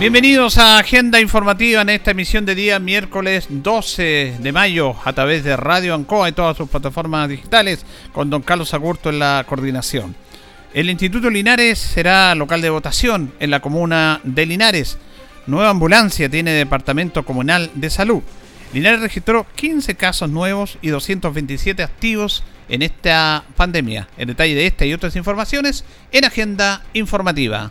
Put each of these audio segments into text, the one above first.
Bienvenidos a Agenda Informativa en esta emisión de día miércoles 12 de mayo a través de Radio Ancoa y todas sus plataformas digitales con don Carlos Agurto en la coordinación. El Instituto Linares será local de votación en la comuna de Linares. Nueva ambulancia tiene Departamento Comunal de Salud. Linares registró 15 casos nuevos y 227 activos en esta pandemia. En detalle de esta y otras informaciones en Agenda Informativa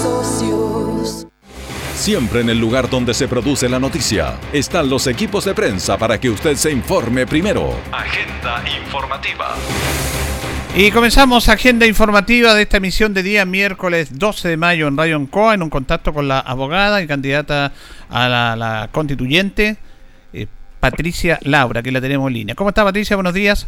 Siempre en el lugar donde se produce la noticia están los equipos de prensa para que usted se informe primero. Agenda informativa. Y comenzamos agenda informativa de esta emisión de día miércoles 12 de mayo en Radio Ancoa en un contacto con la abogada y candidata a la, constituyente eh, Patricia Laura, que la tenemos en línea. ¿Cómo está Patricia? Buenos días.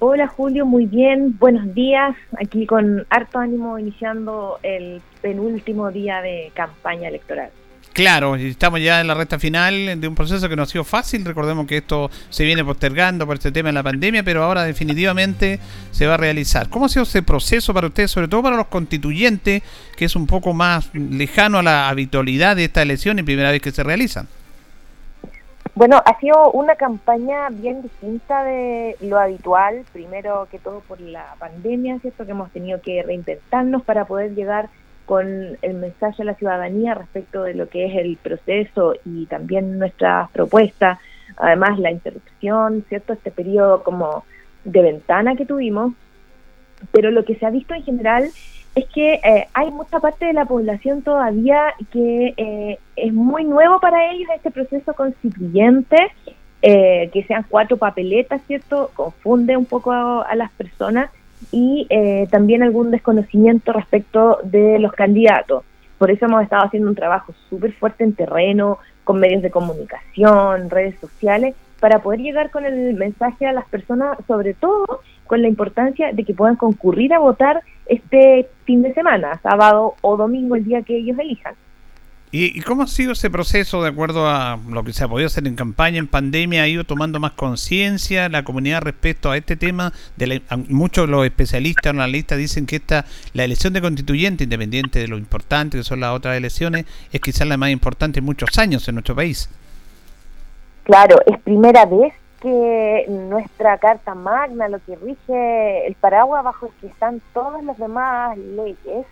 Hola Julio, muy bien, buenos días. Aquí con harto ánimo iniciando el penúltimo día de campaña electoral. Claro, estamos ya en la recta final de un proceso que no ha sido fácil. Recordemos que esto se viene postergando por este tema de la pandemia, pero ahora definitivamente se va a realizar. ¿Cómo ha sido ese proceso para ustedes, sobre todo para los constituyentes, que es un poco más lejano a la habitualidad de esta elección y primera vez que se realizan? Bueno, ha sido una campaña bien distinta de lo habitual, primero que todo por la pandemia, ¿cierto? Que hemos tenido que reinventarnos para poder llegar con el mensaje a la ciudadanía respecto de lo que es el proceso y también nuestras propuestas, además la interrupción, ¿cierto? Este periodo como de ventana que tuvimos, pero lo que se ha visto en general es que eh, hay mucha parte de la población todavía que eh, es muy nuevo para ellos este proceso constituyente, eh, que sean cuatro papeletas, ¿cierto? Confunde un poco a, las personas y también algún desconocimiento respecto de los candidatos. Por eso hemos estado haciendo un trabajo súper fuerte en terreno, con medios de comunicación, redes sociales, para poder llegar con el mensaje a las personas, sobre todo con la importancia de que puedan concurrir a votar este fin de semana, sábado o domingo, el día que ellos elijan. ¿Y, cómo ha sido ese proceso de acuerdo a lo que se ha podido hacer en campaña, en pandemia? ¿Ha ido tomando más conciencia la comunidad respecto a este tema? De muchos de los especialistas, analistas dicen que esta la elección de constituyente, independiente de lo importante que son las otras elecciones, es quizás la más importante en muchos años en nuestro país. Claro, es primera vez que nuestra Carta Magna, lo que rige el paraguas bajo el que están todas las demás leyes,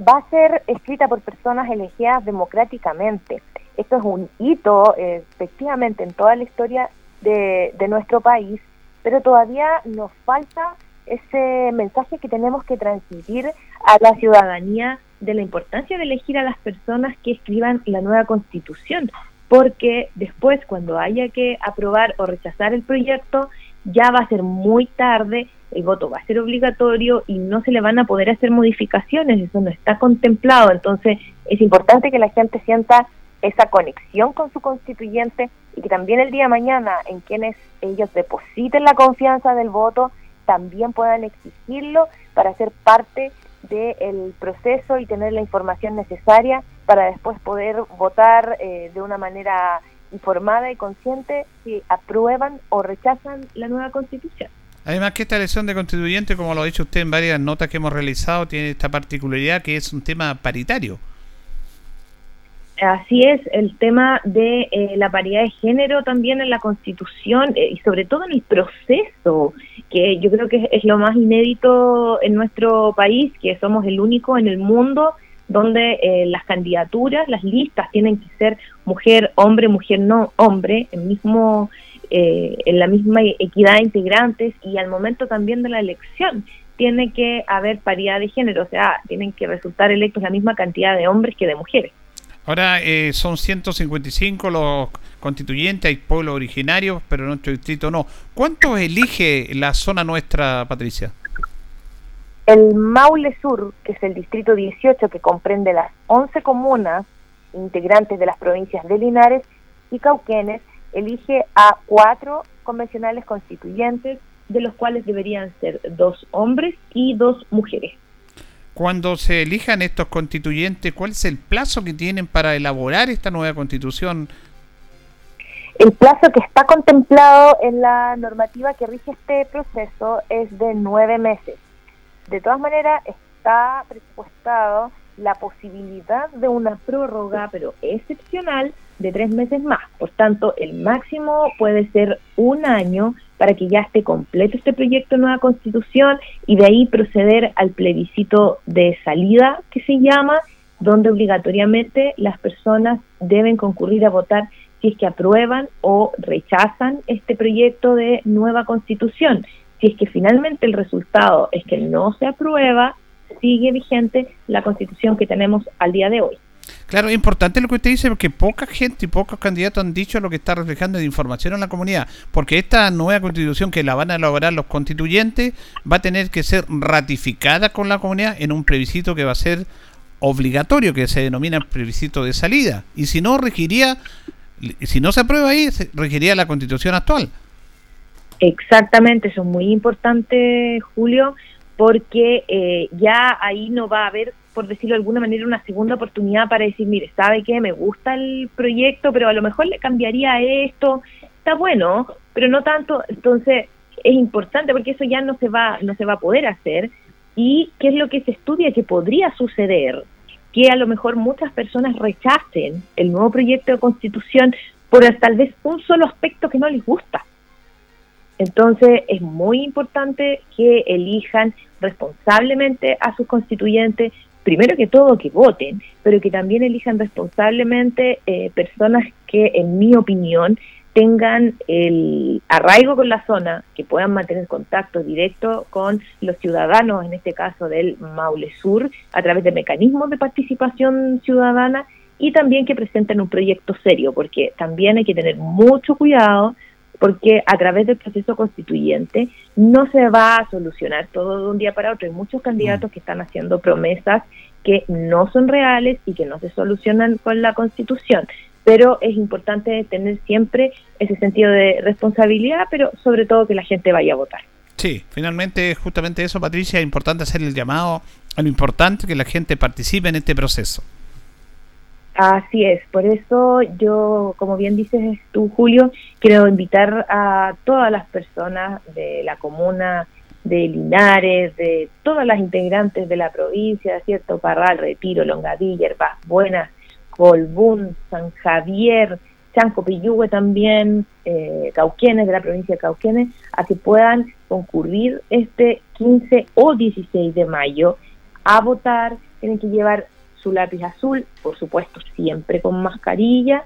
va a ser escrita por personas elegidas democráticamente. Esto es un hito, efectivamente, en toda la historia de, nuestro país, pero todavía nos falta ese mensaje que tenemos que transmitir a la ciudadanía de la importancia de elegir a las personas que escriban la nueva constitución, porque después cuando haya que aprobar o rechazar el proyecto, ya va a ser muy tarde, el voto va a ser obligatorio y no se le van a poder hacer modificaciones, eso no está contemplado, entonces es importante que la gente sienta esa conexión con su constituyente y que también el día de mañana en quienes ellos depositen la confianza del voto, también puedan exigirlo para ser parte del proceso y tener la información necesaria para después poder votar eh, de una manera informada y consciente si aprueban o rechazan la nueva constitución. Además que esta elección de constituyente, como lo ha dicho usted en varias notas que hemos realizado, tiene esta particularidad que es un tema paritario. Así es, el tema de eh, la paridad de género también en la Constitución eh, y sobre todo en el proceso, que yo creo que es, lo más inédito en nuestro país, que somos el único en el mundo donde eh, las candidaturas, las listas tienen que ser mujer, hombre, mujer, no hombre, el mismo eh, en la misma equidad de integrantes y al momento también de la elección tiene que haber paridad de género, o sea, tienen que resultar electos la misma cantidad de hombres que de mujeres. Ahora eh, son 155 los constituyentes, hay pueblos originarios, pero en nuestro distrito no. ¿Cuántos elige la zona nuestra, Patricia? El Maule Sur, que es el distrito 18 que comprende las 11 comunas integrantes de las provincias de Linares y Cauquenes, elige a cuatro convencionales constituyentes, de los cuales deberían ser dos hombres y dos mujeres. Cuando se elijan estos constituyentes, ¿cuál es el plazo que tienen para elaborar esta nueva constitución? El plazo que está contemplado en la normativa que rige este proceso es de nueve meses. De todas maneras, está presupuestado la posibilidad de una prórroga, pero excepcional, de tres meses más. Por tanto, el máximo puede ser un año para que ya esté completo este proyecto de nueva constitución y de ahí proceder al plebiscito de salida que se llama, donde obligatoriamente las personas deben concurrir a votar si es que aprueban o rechazan este proyecto de nueva constitución. Si es que finalmente el resultado es que no se aprueba, sigue vigente la constitución que tenemos al día de hoy. Claro, es importante lo que usted dice porque poca gente y pocos candidatos han dicho lo que está reflejando de información en la comunidad, porque esta nueva constitución que la van a elaborar los constituyentes va a tener que ser ratificada con la comunidad en un plebiscito que va a ser obligatorio, que se denomina plebiscito de salida, y si no, regiría, si no se aprueba ahí, regiría la constitución actual. Exactamente, eso es muy importante, Julio, porque eh, ya ahí no va a haber, por decirlo de alguna manera, una segunda oportunidad para decir, mire, ¿sabe qué? Me gusta el proyecto, pero a lo mejor le cambiaría esto, está bueno, pero no tanto, entonces es importante porque eso ya no se va, no se va a poder hacer. ¿Y qué es lo que se estudia que podría suceder? Que a lo mejor muchas personas rechacen el nuevo proyecto de constitución por tal vez un solo aspecto que no les gusta. Entonces es muy importante que elijan responsablemente a sus constituyentes, primero que todo que voten, pero que también elijan responsablemente eh, personas que, en mi opinión, tengan el arraigo con la zona, que puedan mantener contacto directo con los ciudadanos, en este caso del Maule Sur, a través de mecanismos de participación ciudadana y también que presenten un proyecto serio, porque también hay que tener mucho cuidado porque a través del proceso constituyente no se va a solucionar todo de un día para otro. Hay muchos candidatos mm. que están haciendo promesas que no son reales y que no se solucionan con la constitución. Pero es importante tener siempre ese sentido de responsabilidad, pero sobre todo que la gente vaya a votar. Sí, finalmente justamente eso, Patricia, es importante hacer el llamado a lo importante que la gente participe en este proceso. Así es, por eso yo, como bien dices tú, Julio, quiero invitar a todas las personas de la comuna de Linares, de todas las integrantes de la provincia, ¿cierto? Parral, Retiro, Longadilla, Herbaz Buenas, Colbún, San Javier, Chanco Pillúgue también, eh, Cauquenes, de la provincia de Cauquenes, a que puedan concurrir este 15 o 16 de mayo a votar. Tienen que llevar su lápiz azul, por supuesto siempre con mascarilla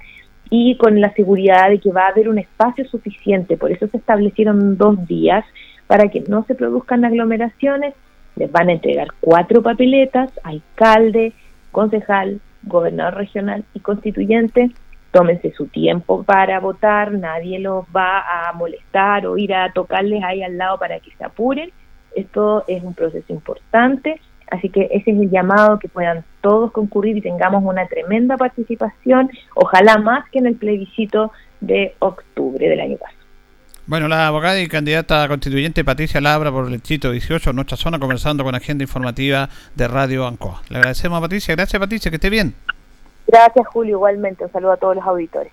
y con la seguridad de que va a haber un espacio suficiente. Por eso se establecieron dos días para que no se produzcan aglomeraciones. Les van a entregar cuatro papeletas, alcalde, concejal, gobernador regional y constituyente. Tómense su tiempo para votar, nadie los va a molestar o ir a tocarles ahí al lado para que se apuren. Esto es un proceso importante Así que ese es el llamado, que puedan todos concurrir y tengamos una tremenda participación, ojalá más que en el plebiscito de octubre del año pasado. Bueno, la abogada y candidata constituyente Patricia Labra por el distrito 18 en nuestra zona conversando con agenda informativa de Radio Ancoa. Le agradecemos a Patricia. Gracias Patricia, que esté bien. Gracias Julio, igualmente. Un saludo a todos los auditores.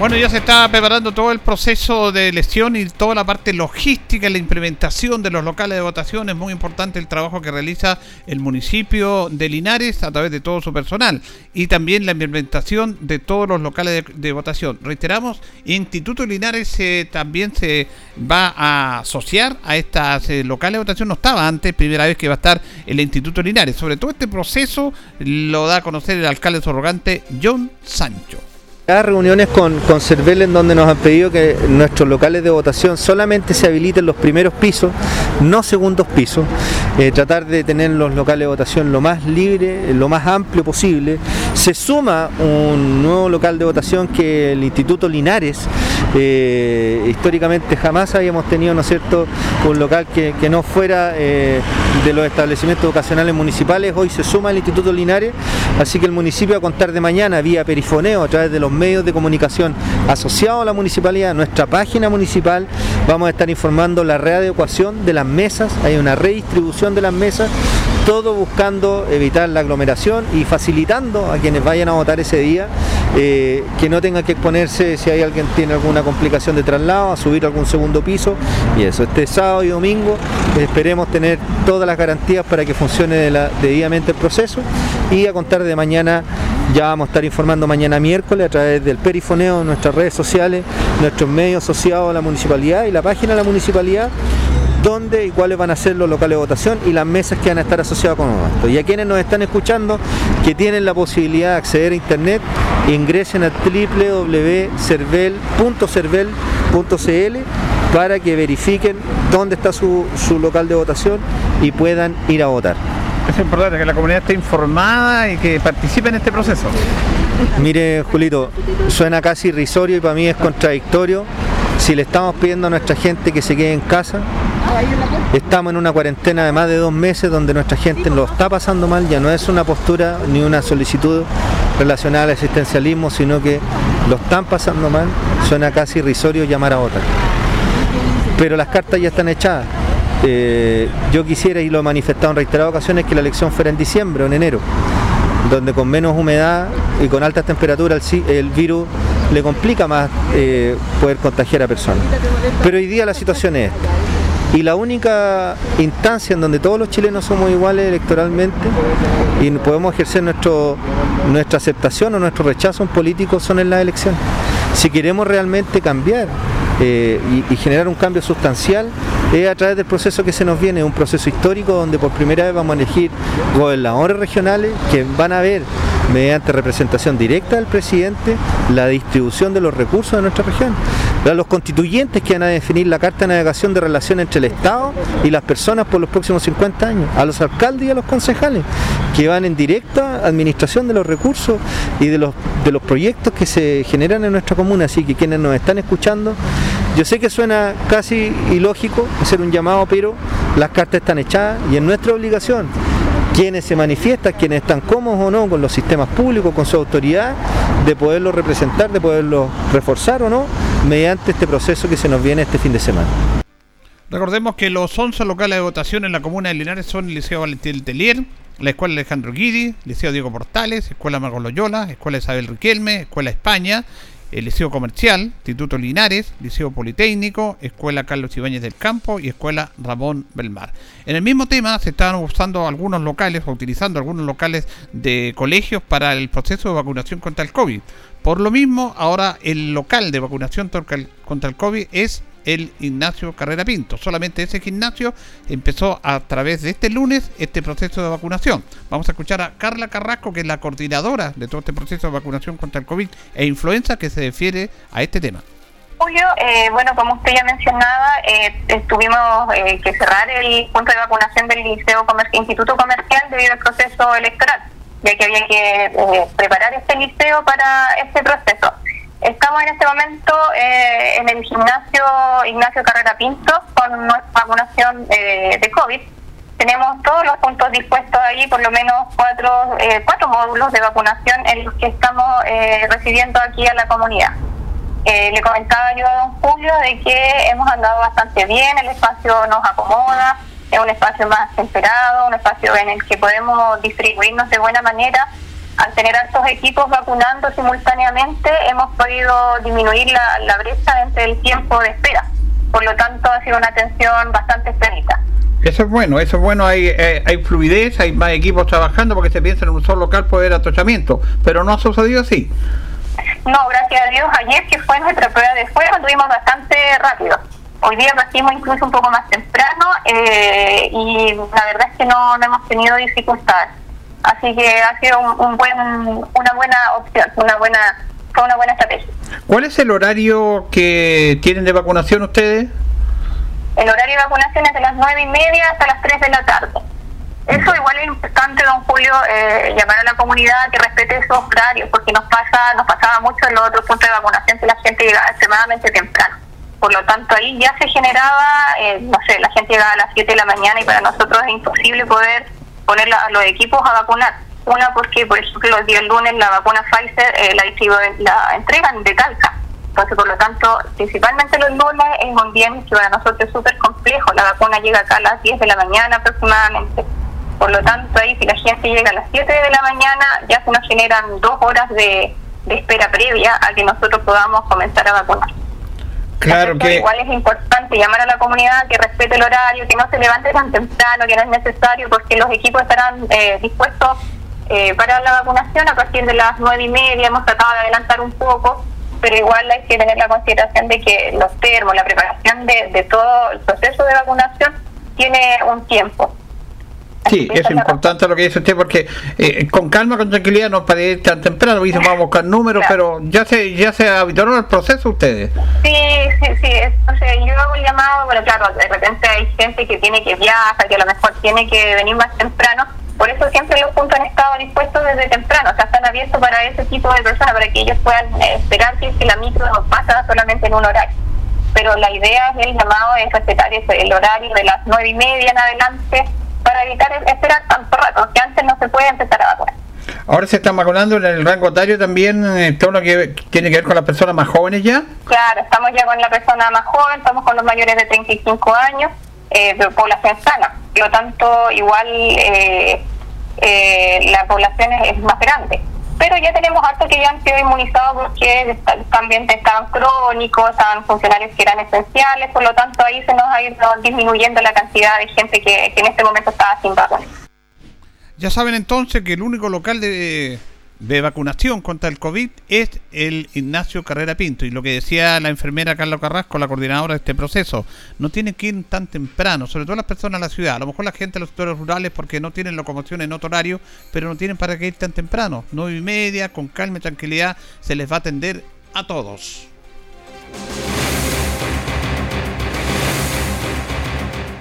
Bueno, ya se está preparando todo el proceso de elección y toda la parte logística, la implementación de los locales de votación. Es muy importante el trabajo que realiza el municipio de Linares a través de todo su personal y también la implementación de todos los locales de, votación. Reiteramos, Instituto Linares también se va a asociar a estas eh, locales de votación. No estaba antes, primera vez que va a estar el Instituto Linares. Sobre todo este proceso lo da a conocer el alcalde sorrogante John Sancho reuniones con, con Cervel en donde nos han pedido que nuestros locales de votación solamente se habiliten los primeros pisos, no segundos pisos, eh, tratar de tener los locales de votación lo más libre, lo más amplio posible. Se suma un nuevo local de votación que el Instituto Linares, eh, históricamente jamás habíamos tenido, ¿no es cierto?, un local que, no fuera eh, de los establecimientos vocacionales municipales, hoy se suma el Instituto Linares, así que el municipio a contar de mañana, vía perifoneo, a través de los medios de comunicación asociados a la municipalidad, nuestra página municipal, vamos a estar informando la readecuación de las mesas, hay una redistribución de las mesas, todo buscando evitar la aglomeración y facilitando a quienes vayan a votar ese día eh, que no tengan que exponerse si hay alguien tiene alguna complicación de traslado, a subir algún segundo piso. Y eso, este sábado y domingo esperemos tener todas las garantías para que funcione debidamente el proceso y a contar de mañana ya vamos a estar informando mañana miércoles a través del perifoneo, nuestras redes sociales, nuestros medios asociados a la municipalidad y la página de la municipalidad dónde y cuáles van a ser los locales de votación y las mesas que van a estar asociadas con esto. Y a quienes nos están escuchando, que tienen la posibilidad de acceder a internet, ingresen a www.cervel.cervel.cl para que verifiquen dónde está su, su local de votación y puedan ir a votar. Es importante que la comunidad esté informada y que participe en este proceso. Mire, Julito, suena casi irrisorio y para mí es contradictorio si le estamos pidiendo a nuestra gente que se quede en casa. Estamos en una cuarentena de más de dos meses donde nuestra gente lo está pasando mal, ya no es una postura ni una solicitud relacionada al existencialismo, sino que lo están pasando mal, suena casi irrisorio llamar a votar. Pero las cartas ya están echadas eh, yo quisiera, y lo he manifestado en reiteradas ocasiones, que la elección fuera en diciembre o en enero, donde con menos humedad y con altas temperaturas el, virus le complica más eh, poder contagiar a personas. Pero hoy día la situación es esta. Y la única instancia en donde todos los chilenos somos iguales electoralmente y podemos ejercer nuestro, nuestra aceptación o nuestro rechazo en político son en las elecciones. Si queremos realmente cambiar eh, y, generar un cambio sustancial es a través del proceso que se nos viene, un proceso histórico donde por primera vez vamos a elegir gobernadores regionales que van a ver mediante representación directa del presidente la distribución de los recursos de nuestra región. Los constituyentes que van a definir la carta de navegación de relación entre el Estado y las personas por los próximos 50 años, a los alcaldes y a los concejales, que van en directa administración de los recursos y de los, de los proyectos que se generan en nuestra comuna. Así que quienes nos están escuchando, yo sé que suena casi ilógico hacer un llamado, pero las cartas están echadas y es nuestra obligación quienes se manifiestan, quienes están cómodos o no con los sistemas públicos, con su autoridad, de poderlos representar, de poderlos reforzar o no, mediante este proceso que se nos viene este fin de semana. Recordemos que los 11 locales de votación en la comuna de Linares son el Liceo Valentín Telier, la Escuela Alejandro Guidi, Liceo Diego Portales, Escuela Marco Loyola, Escuela Isabel Riquelme, Escuela España el Liceo Comercial, Instituto Linares, Liceo Politécnico, Escuela Carlos Ibáñez del Campo y Escuela Ramón Belmar. En el mismo tema se estaban usando algunos locales o utilizando algunos locales de colegios para el proceso de vacunación contra el COVID. Por lo mismo, ahora el local de vacunación contra el COVID es el Ignacio Carrera Pinto. Solamente ese gimnasio empezó a través de este lunes este proceso de vacunación. Vamos a escuchar a Carla Carrasco, que es la coordinadora de todo este proceso de vacunación contra el COVID e influenza que se refiere a este tema. Julio, eh, bueno, como usted ya mencionaba, eh, tuvimos eh, que cerrar el punto de vacunación del Liceo Instituto Comercial debido al proceso electoral, ya que había que preparar este liceo para este proceso. Estamos en este momento eh, en el gimnasio Ignacio Carrera Pinto con nuestra vacunación eh, de COVID. Tenemos todos los puntos dispuestos ahí, por lo menos cuatro, eh, cuatro módulos de vacunación en los que estamos recibiendo aquí a la comunidad. le comentaba yo a don Julio de que hemos andado bastante bien, el espacio nos acomoda, es un espacio más temperado, un espacio en el que podemos distribuirnos de buena manera al tener estos equipos vacunando simultáneamente, hemos podido disminuir la, brecha entre el tiempo de espera. Por lo tanto, ha sido una atención bastante expedita. Eso es bueno, eso es bueno, hay, eh, hay fluidez, hay más equipos trabajando porque se piensa en un solo local poder atochamiento, pero no ha sucedido así. No, gracias a Dios, ayer que fue nuestra prueba de fuego, tuvimos bastante rápido. Hoy día partimos incluso un poco más temprano eh, y la verdad es que no, no hemos tenido dificultades. Así que ha sido un, buen, una buena opción, una buena, fue una buena estrategia. ¿Cuál es el horario que tienen de vacunación ustedes? El horario de vacunación es de las nueve y media hasta las 3 de la tarde. Eso igual es importante, don Julio, eh, llamar a la comunidad que respete esos horarios, porque nos pasa nos pasaba mucho en los otros puntos de vacunación que la gente llegaba extremadamente temprano. Por lo tanto, ahí ya se generaba, eh, no sé, la gente llegaba a las 7 de la mañana y para nosotros es imposible poder poner a los equipos a vacunar. Una porque, por ejemplo, el día lunes la vacuna Pfizer eh, la, la entregan de calca. Entonces, por lo tanto, principalmente los lunes es un día que para nosotros es súper complejo. La vacuna llega acá a las 10 de la mañana aproximadamente. Por lo tanto, ahí si la gente llega a las 7 de la mañana, ya se nos generan dos horas de espera previa a que nosotros podamos comenzar a vacunar. Claro que... Igual es importante llamar a la comunidad que respete el horario, que no se levante tan temprano, que no es necesario, porque los equipos estarán eh, dispuestos eh, para la vacunación a partir de las nueve y media. Hemos tratado de adelantar un poco, pero igual hay que tener la consideración de que los termos, la preparación de, de todo el proceso de vacunación tiene un tiempo. Sí, es importante lo que dice usted porque eh, con calma, con tranquilidad no para ir tan temprano, dicen vamos a buscar números, pero ya se ya se habituaron al proceso ustedes. Sí, sí, sí, o sea, yo hago el llamado, bueno, claro, de repente hay gente que tiene que viajar, que a lo mejor tiene que venir más temprano, por eso siempre los puntos han estado dispuestos desde temprano, o sea, están abiertos para ese tipo de personas, para que ellos puedan eh, esperar que, la micro no pasa solamente en un horario. Pero la idea del llamado es respetar ese, el horario de las nueve y media en adelante para evitar esperar tanto rato, que antes no se puede empezar a vacunar. Ahora se están vacunando en el rango etario también, eh, todo lo que tiene que ver con las personas más jóvenes ya. Claro, estamos ya con la persona más joven, estamos con los mayores de 35 años, eh, de población sana. Por lo tanto, igual eh, eh, la población es más grande pero ya tenemos hartos que ya han sido inmunizados porque también estaban crónicos, estaban funcionarios que eran esenciales, por lo tanto ahí se nos ha ido disminuyendo la cantidad de gente que, que en este momento estaba sin vacunas. Ya saben entonces que el único local de de vacunación contra el COVID es el Ignacio Carrera Pinto. Y lo que decía la enfermera Carla Carrasco, la coordinadora de este proceso, no tienen que ir tan temprano, sobre todo las personas de la ciudad. A lo mejor la gente de los sectores rurales porque no tienen locomoción en otro horario, pero no tienen para qué ir tan temprano. Nueve y media, con calma y tranquilidad, se les va a atender a todos.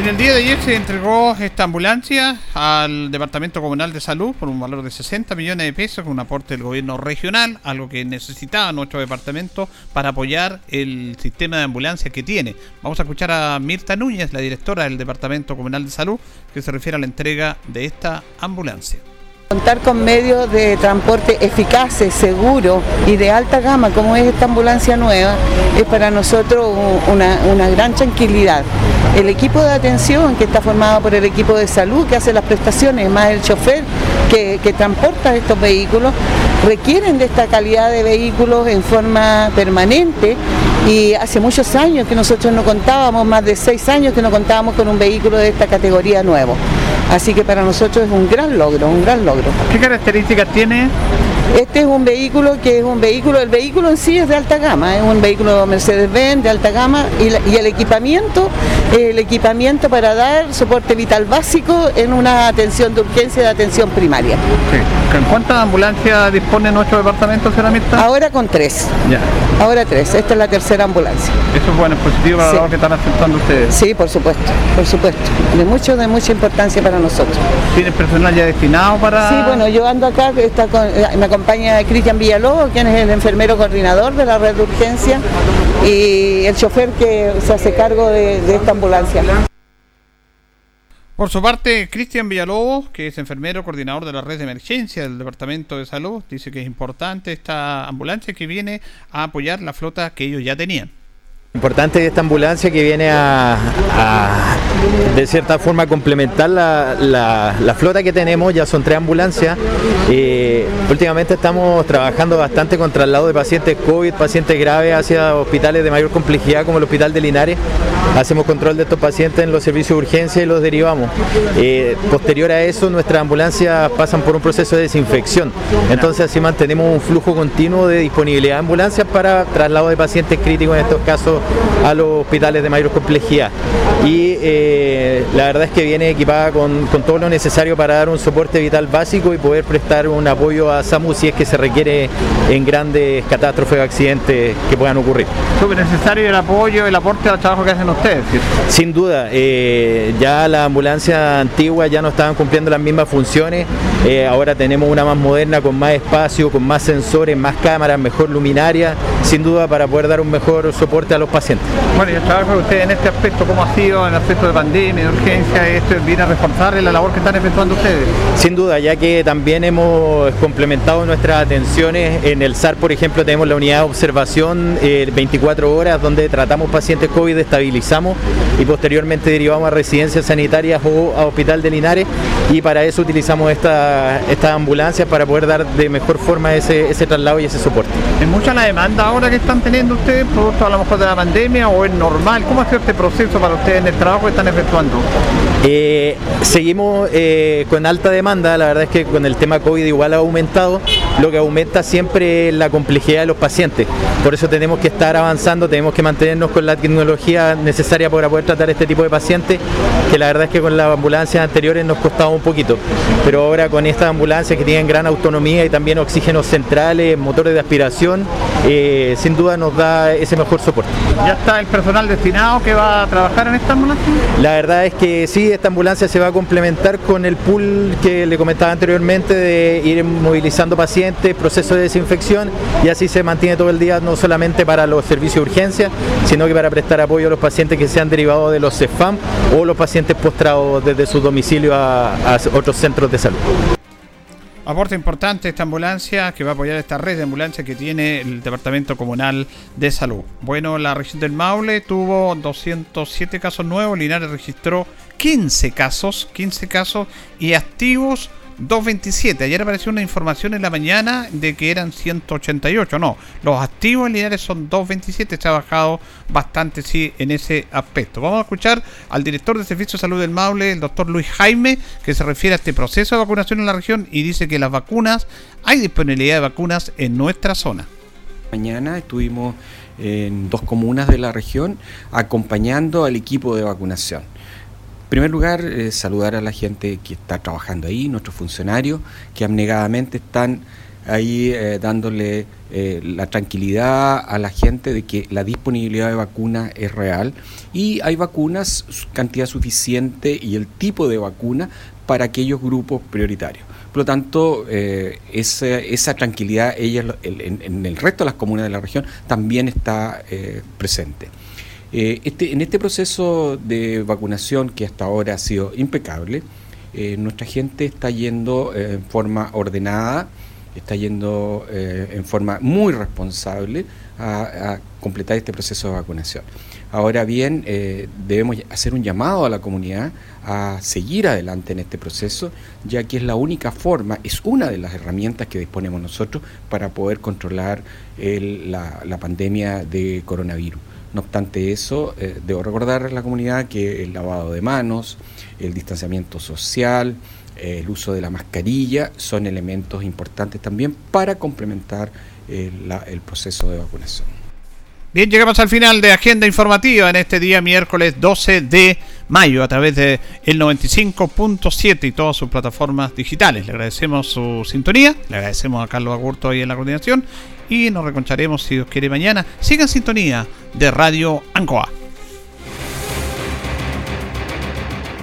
En el día de ayer se entregó esta ambulancia al Departamento Comunal de Salud por un valor de 60 millones de pesos con un aporte del gobierno regional, algo que necesitaba nuestro departamento para apoyar el sistema de ambulancia que tiene. Vamos a escuchar a Mirta Núñez, la directora del Departamento Comunal de Salud, que se refiere a la entrega de esta ambulancia. Contar con medios de transporte eficaces, seguros y de alta gama, como es esta ambulancia nueva, es para nosotros una, gran tranquilidad. El equipo de atención, que está formado por el equipo de salud, que hace las prestaciones, más el chofer que transporta estos vehículos, requieren de esta calidad de vehículos en forma permanente y hace muchos años que nosotros no contábamos, más de seis años que no contábamos con un vehículo de esta categoría nuevo. Así que para nosotros es un gran logro, un gran logro. ¿Qué características tiene? Este es un vehículo que es un vehículo, el vehículo en sí es de alta gama, es un vehículo Mercedes-Benz de alta gama y, el equipamiento, el equipamiento para dar soporte vital básico en una atención de urgencia de atención primaria. ¿En cuántas ambulancias dispone nuestro departamento, señora Ahora con tres. Ya. Ahora tres, esta es la tercera ambulancia. Eso es bueno, es positivo para lo que están aceptando ustedes. Sí, por supuesto, por supuesto. De mucho, de mucha importancia para nosotros. ¿Tiene personal ya destinado para...? Sí, bueno, yo ando acá, está con, eh, me acompaña Cristian Villalobos, quien es el enfermero coordinador de la red de urgencia y el chofer que se hace cargo de, esta ambulancia. Por su parte, Cristian Villalobos, que es enfermero coordinador de la red de emergencia del Departamento de Salud, dice que es importante esta ambulancia que viene a apoyar la flota que ellos ya tenían. Importante esta ambulancia que viene a, de cierta forma complementar la, flota que tenemos, ya son tres ambulancias. y últimamente estamos trabajando bastante con traslado de pacientes COVID, pacientes graves hacia hospitales de mayor complejidad como el Hospital de Linares. Hacemos control de estos pacientes en los servicios de urgencia y los derivamos. Eh, posterior a eso, nuestras ambulancias pasan por un proceso de desinfección. Entonces así mantenemos un flujo continuo de disponibilidad de ambulancias para traslado de pacientes críticos en estos casos a los hospitales de mayor complejidad. Y eh, la verdad es que viene equipada con, todo lo necesario para dar un soporte vital básico y poder prestar un apoyo a SAMU si es que se requiere en grandes catástrofes o accidentes que puedan ocurrir. Súper necesario el apoyo, el aporte al trabajo que hacen ustedes. Sin duda, eh, ya la ambulancia antigua ya no estaban cumpliendo las mismas funciones, eh, ahora tenemos una más moderna con más espacio, con más sensores, más cámaras, mejor luminaria, sin duda para poder dar un mejor soporte a los pacientes. Bueno, y el trabajo de ustedes en este aspecto, ¿cómo ha sido en el aspecto de pandemia, de urgencia? ¿Esto viene a reforzar la labor que están efectuando ustedes? Sin duda, ya que también hemos complementado nuestras atenciones. En el SAR, por ejemplo, tenemos la unidad de observación 24 eh, horas donde tratamos pacientes COVID, estabilizamos y posteriormente derivamos a residencias sanitarias o a Hospital de Linares y para eso utilizamos estas esta ambulancias para poder dar de mejor forma ese, ese traslado y ese soporte. ¿Es mucha la demanda ahora que están teniendo ustedes, producto a lo mejor de la pandemia o es normal? ¿Cómo ha sido este proceso para ustedes en el trabajo que están efectuando? Eh, seguimos eh, con alta demanda, la verdad es que con el tema COVID igual ha aumentado, lo que aumenta siempre es la complejidad de los pacientes, por eso tenemos que estar avanzando, tenemos que mantenernos con la tecnología necesaria para poder tratar este tipo de pacientes, que la verdad es que con las ambulancias anteriores nos costaba un poquito, pero ahora con estas ambulancias que tienen gran autonomía y también oxígenos centrales, motores de aspiración, eh, sin duda nos da ese mejor soporte. ¿Ya está el personal destinado que va a trabajar en esta ambulancia? La verdad es que sí, esta ambulancia se va a complementar con el pool que le comentaba anteriormente de ir movilizando pacientes, proceso de desinfección y así se mantiene todo el día no solamente para los servicios de urgencia, sino que para prestar apoyo a los pacientes que se han derivado de los CEFAM o los pacientes postrados desde su domicilio a, otros centros de salud. Aporte importante esta ambulancia que va a apoyar esta red de ambulancias que tiene el Departamento Comunal de Salud. Bueno, la región del Maule tuvo 207 casos nuevos, Linares registró 15 casos, 15 casos y activos 227. Ayer apareció una información en la mañana de que eran 188. No, los activos en Linares son 227. Se ha bajado bastante, sí, en ese aspecto. Vamos a escuchar al director de Servicio de Salud del Maule, el doctor Luis Jaime, que se refiere a este proceso de vacunación en la región y dice que las vacunas, hay disponibilidad de vacunas en nuestra zona. Mañana estuvimos en dos comunas de la región acompañando al equipo de vacunación primer lugar, eh, saludar a la gente que está trabajando ahí, nuestros funcionarios, que abnegadamente están ahí eh, dándole eh, la tranquilidad a la gente de que la disponibilidad de vacunas es real y hay vacunas, cantidad suficiente y el tipo de vacuna para aquellos grupos prioritarios. Por lo tanto, esa, tranquilidad ella, en, el resto de las comunas de la región también está presente. Eh, este, en este proceso de vacunación que hasta ahora ha sido impecable, eh, nuestra gente está yendo eh, en forma ordenada, está yendo en forma muy responsable a, completar este proceso de vacunación. Ahora bien, debemos hacer un llamado a la comunidad a seguir adelante en este proceso, ya que es la única forma, es una de las herramientas que disponemos nosotros para poder controlar la pandemia de coronavirus. No obstante eso, eh, debo recordar a la comunidad que el lavado de manos, el distanciamiento social, eh, el uso de la mascarilla son elementos importantes también para complementar eh, el proceso de vacunación. Bien, llegamos al final de Agenda Informativa en este día miércoles 12 de mayo a través de el 95.7 y todas sus plataformas digitales. Le agradecemos su sintonía, le agradecemos a Carlos Agurto ahí en la coordinación y nos reconcharemos si Dios quiere mañana. Sigan sintonía de Radio Ancoa.